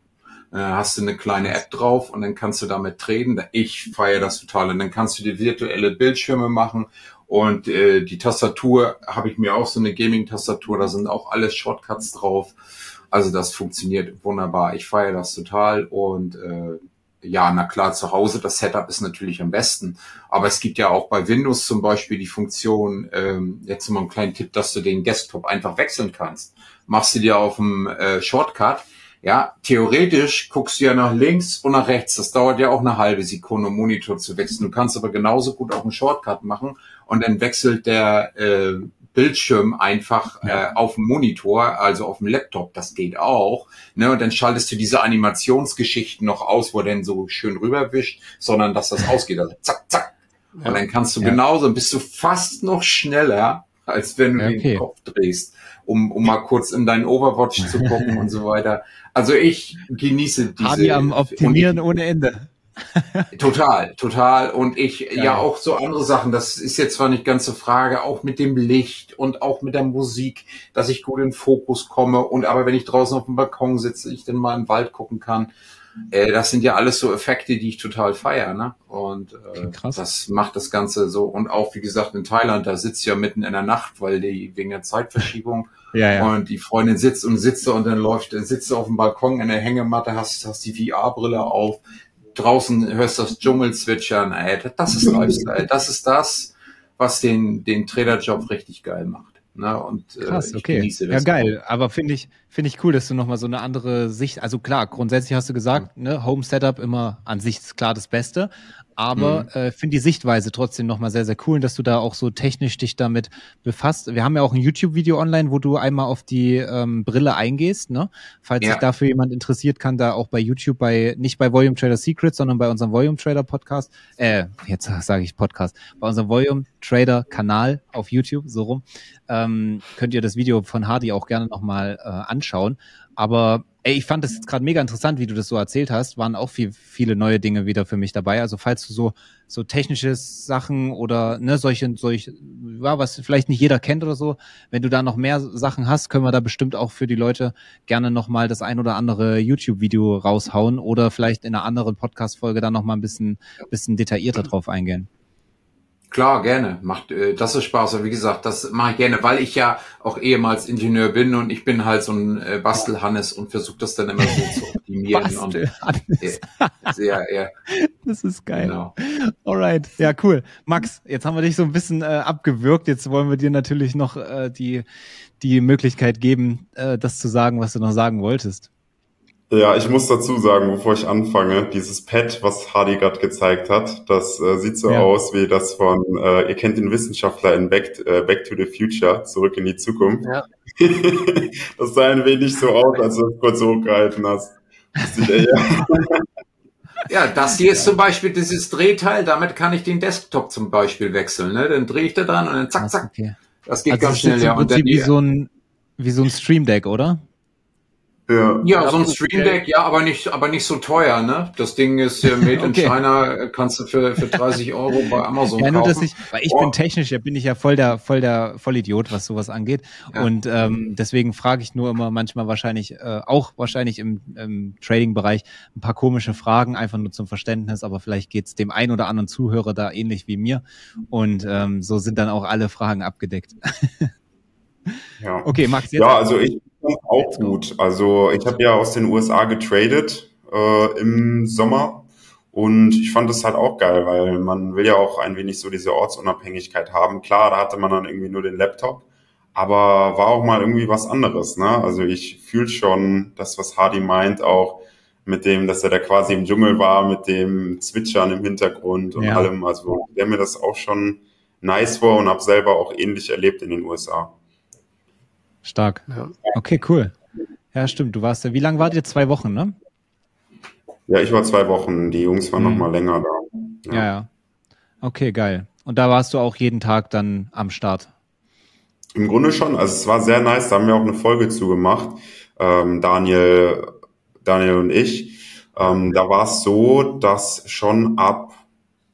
Äh, hast du eine kleine App drauf und dann kannst du damit treten. Ich feiere das total. Und dann kannst du dir virtuelle Bildschirme machen und äh, die Tastatur habe ich mir auch so eine Gaming-Tastatur, da sind auch alles Shortcuts drauf. Also das funktioniert wunderbar. Ich feiere das total und äh, ja, na klar, zu Hause, das Setup ist natürlich am besten. Aber es gibt ja auch bei Windows zum Beispiel die Funktion, ähm, jetzt mal einen kleinen Tipp, dass du den Desktop einfach wechseln kannst. Machst du dir auf dem äh, Shortcut, ja, theoretisch guckst du ja nach links und nach rechts. Das dauert ja auch eine halbe Sekunde, um Monitor zu wechseln. Du kannst aber genauso gut auch einen Shortcut machen und dann wechselt der äh, Bildschirm einfach ja. äh, auf dem Monitor, also auf dem Laptop, das geht auch. Ne? Und dann schaltest du diese Animationsgeschichten noch aus, wo der so schön rüberwischt, sondern dass das ausgeht. Also zack, zack. Ja. Und dann kannst du ja. genauso, bist du fast noch schneller, als wenn du okay. den Kopf drehst, um, um mal kurz in deinen Overwatch zu gucken und so weiter. Also ich genieße diese. Hadi am Optimieren ohne Ende. total, total. Und ich, ja. ja, auch so andere Sachen, das ist jetzt zwar nicht ganz so Frage, auch mit dem Licht und auch mit der Musik, dass ich gut in Fokus komme. Und aber wenn ich draußen auf dem Balkon sitze, ich dann mal im Wald gucken kann. Äh, das sind ja alles so Effekte, die ich total feiere, ne? Und äh, das macht das Ganze so. Und auch, wie gesagt, in Thailand, da sitzt ja mitten in der Nacht, weil die wegen der Zeitverschiebung ja, ja. und die Freundin sitzt und sitzt und dann läuft, sitzt auf dem Balkon in der Hängematte, hast, hast die VR-Brille auf, draußen hörst du das Dschungel zwitschern, ey, das ist Lifestyle, das ist das, was den, den Traderjob richtig geil macht. Ne? Und, äh, Krass, okay. ja, geil. Aber finde ich, finde ich cool, dass du nochmal so eine andere Sicht, also klar, grundsätzlich hast du gesagt, ne, Home Setup immer an sich ist klar das Beste, aber mhm. äh, finde die Sichtweise trotzdem nochmal sehr, sehr cool, dass du da auch so technisch dich damit befasst. Wir haben ja auch ein YouTube-Video online, wo du einmal auf die ähm, Brille eingehst. Ne? Falls ja. sich dafür jemand interessiert, kann da auch bei YouTube, bei nicht bei Volume Trader Secrets, sondern bei unserem Volume Trader Podcast, äh, jetzt sage ich Podcast, bei unserem Volume Trader Kanal auf YouTube, so rum, ähm, könnt ihr das Video von Hardy auch gerne nochmal äh, anschauen. Aber ey, ich fand das jetzt gerade mega interessant, wie du das so erzählt hast. Waren auch viel, viele neue Dinge wieder für mich dabei. Also falls du so so technische Sachen oder ne solche solche ja, was vielleicht nicht jeder kennt oder so, wenn du da noch mehr Sachen hast, können wir da bestimmt auch für die Leute gerne noch mal das ein oder andere YouTube-Video raushauen oder vielleicht in einer anderen Podcast-Folge dann noch mal ein bisschen bisschen detaillierter drauf eingehen. Klar, gerne. Macht äh, das ist Spaß. Und wie gesagt, das mache ich gerne, weil ich ja auch ehemals Ingenieur bin und ich bin halt so ein äh, Bastelhannes und versuche das dann immer so zu optimieren. und, äh, sehr, ja. Das ist geil. Genau. Alright, ja cool. Max, jetzt haben wir dich so ein bisschen äh, abgewürgt. Jetzt wollen wir dir natürlich noch äh, die die Möglichkeit geben, äh, das zu sagen, was du noch sagen wolltest. Ja, ich muss dazu sagen, bevor ich anfange, dieses Pad, was Hardy gerade gezeigt hat, das äh, sieht so ja. aus wie das von, äh, ihr kennt den Wissenschaftler in Back, äh, Back to the Future, zurück in die Zukunft. Ja. das sah ein wenig so aus, als du es kurz hochgehalten hast. Das äh, ja. ja, das hier ist zum Beispiel dieses Drehteil, damit kann ich den Desktop zum Beispiel wechseln. Ne? Dann drehe ich da dran und dann zack, zack. Okay. Das geht also ganz schnell. Ja. Und dann wie so ein, wie so ein Stream Deck, oder? Ja, ja so ein Stream Deck, ja, aber nicht, aber nicht so teuer, ne? Das Ding ist ja made in okay. China, kannst du für, für 30 Euro bei Amazon ja, nur, kaufen. Dass ich, weil ich oh. bin technisch, ja bin ich ja voll der, voll der Vollidiot, was sowas angeht. Ja. Und ähm, deswegen frage ich nur immer manchmal wahrscheinlich, äh, auch wahrscheinlich im, im Trading-Bereich, ein paar komische Fragen, einfach nur zum Verständnis, aber vielleicht geht's dem ein oder anderen Zuhörer da ähnlich wie mir. Und ähm, so sind dann auch alle Fragen abgedeckt. ja. Okay, Max, jetzt. Ja, also ich auch gut. Also ich habe ja aus den USA getradet äh, im Sommer und ich fand das halt auch geil, weil man will ja auch ein wenig so diese Ortsunabhängigkeit haben. Klar, da hatte man dann irgendwie nur den Laptop, aber war auch mal irgendwie was anderes. Ne? Also ich fühle schon das, was Hardy meint, auch mit dem, dass er da quasi im Dschungel war, mit dem Zwitschern im Hintergrund und ja. allem. Also der mir das auch schon nice vor und habe selber auch ähnlich erlebt in den USA. Stark. Ja. Okay, cool. Ja, stimmt. Du warst ja, wie lange wart ihr? Zwei Wochen, ne? Ja, ich war zwei Wochen. Die Jungs waren mhm. noch mal länger da. Ja. ja, ja. Okay, geil. Und da warst du auch jeden Tag dann am Start? Im Grunde schon. Also es war sehr nice. Da haben wir auch eine Folge zugemacht. Ähm, Daniel, Daniel und ich. Ähm, da war es so, dass schon ab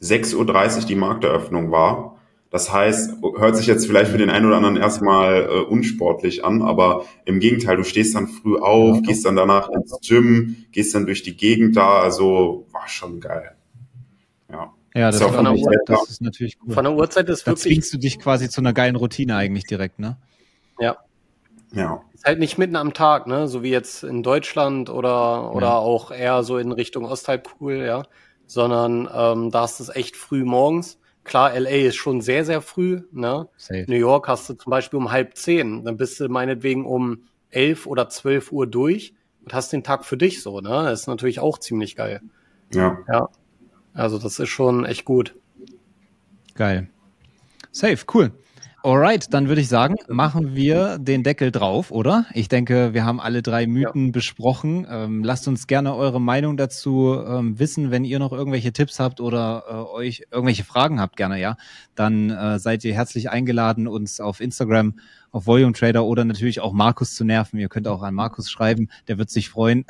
6.30 Uhr die Markteröffnung war. Das heißt, hört sich jetzt vielleicht für den einen oder anderen erstmal äh, unsportlich an, aber im Gegenteil, du stehst dann früh auf, gehst dann danach ins Gym, gehst dann durch die Gegend da, also war schon geil. Ja. Ja, das, ist, von der Uhrzeit, das ist natürlich cool. Von der Uhrzeit ist da wirklich. Da zwingst du dich quasi zu einer geilen Routine eigentlich direkt, ne? Ja. Ja. Ist halt nicht mitten am Tag, ne? So wie jetzt in Deutschland oder, oder ja. auch eher so in Richtung Osthalbkugel, ja. Sondern ähm, da ist es echt früh morgens Klar, LA ist schon sehr, sehr früh. Ne? Safe. New York hast du zum Beispiel um halb zehn. Dann bist du meinetwegen um elf oder zwölf Uhr durch und hast den Tag für dich so. Ne? Das ist natürlich auch ziemlich geil. Ja. Ja. Also das ist schon echt gut. Geil. Safe, cool. Alright, dann würde ich sagen, machen wir den Deckel drauf, oder? Ich denke, wir haben alle drei Mythen ja. besprochen. Ähm, lasst uns gerne eure Meinung dazu ähm, wissen, wenn ihr noch irgendwelche Tipps habt oder äh, euch irgendwelche Fragen habt, gerne, ja. Dann äh, seid ihr herzlich eingeladen, uns auf Instagram, auf Volume Trader oder natürlich auch Markus zu nerven. Ihr könnt auch an Markus schreiben, der wird sich freuen.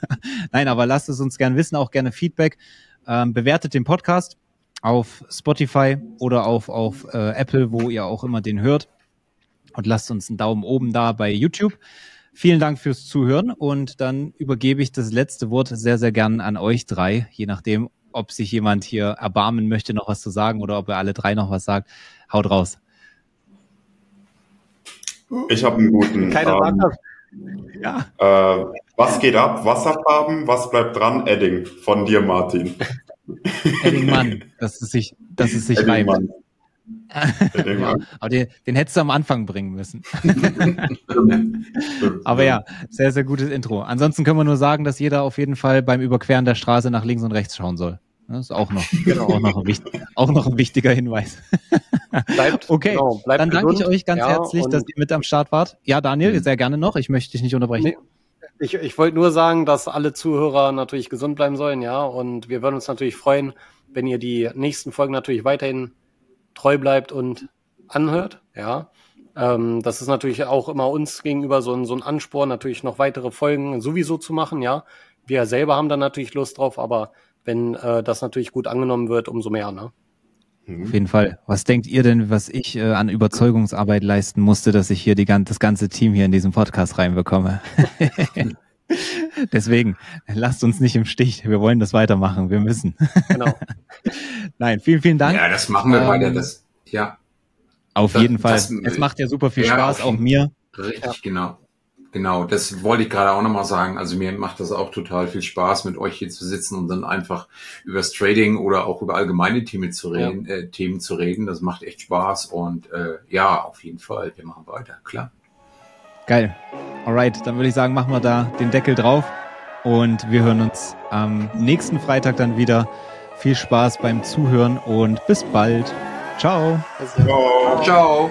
Nein, aber lasst es uns gerne wissen, auch gerne Feedback. Ähm, bewertet den Podcast auf Spotify oder auf, auf äh, Apple, wo ihr auch immer den hört. Und lasst uns einen Daumen oben da bei YouTube. Vielen Dank fürs Zuhören und dann übergebe ich das letzte Wort sehr, sehr gern an euch drei, je nachdem, ob sich jemand hier erbarmen möchte, noch was zu sagen oder ob er alle drei noch was sagt. Haut raus. Ich habe einen guten. Keine ähm, Ja. Äh, was geht ab? Wasserfarben, was bleibt dran? Edding von dir, Martin. Eddingmann, dass es sich, dass es sich reibt. Aber den, den hättest du am Anfang bringen müssen. Aber ja, sehr, sehr gutes Intro. Ansonsten können wir nur sagen, dass jeder auf jeden Fall beim Überqueren der Straße nach links und rechts schauen soll. Das ist auch noch, genau, auch noch, ein, wichtig, auch noch ein wichtiger Hinweis. Bleibt, okay, genau, bleibt dann danke ich euch ganz ja, herzlich, dass ihr mit am Start wart. Ja, Daniel, mhm. sehr gerne noch. Ich möchte dich nicht unterbrechen. Nee. Ich, ich wollte nur sagen, dass alle Zuhörer natürlich gesund bleiben sollen, ja. Und wir würden uns natürlich freuen, wenn ihr die nächsten Folgen natürlich weiterhin treu bleibt und anhört, ja. Ähm, das ist natürlich auch immer uns gegenüber so ein, so ein Ansporn, natürlich noch weitere Folgen sowieso zu machen, ja. Wir selber haben da natürlich Lust drauf, aber wenn äh, das natürlich gut angenommen wird, umso mehr, ne? Auf jeden Fall. Was denkt ihr denn, was ich äh, an Überzeugungsarbeit leisten musste, dass ich hier die, das ganze Team hier in diesen Podcast reinbekomme? Deswegen, lasst uns nicht im Stich. Wir wollen das weitermachen. Wir müssen. Genau. Nein, vielen, vielen Dank. Ja, das machen wir ähm, weiter. Das, ja. Auf das, jeden Fall. Das, es macht ja super viel ja, Spaß, auch mir. Richtig, ja. genau. Genau, das wollte ich gerade auch nochmal sagen. Also mir macht das auch total viel Spaß, mit euch hier zu sitzen und dann einfach über das Trading oder auch über allgemeine Themen zu reden. Ja. Äh, Themen zu reden. Das macht echt Spaß und äh, ja, auf jeden Fall. Wir machen weiter, klar. Geil. Alright, dann würde ich sagen, machen wir da den Deckel drauf und wir hören uns am nächsten Freitag dann wieder. Viel Spaß beim Zuhören und bis bald. Ciao. Ciao. Ciao.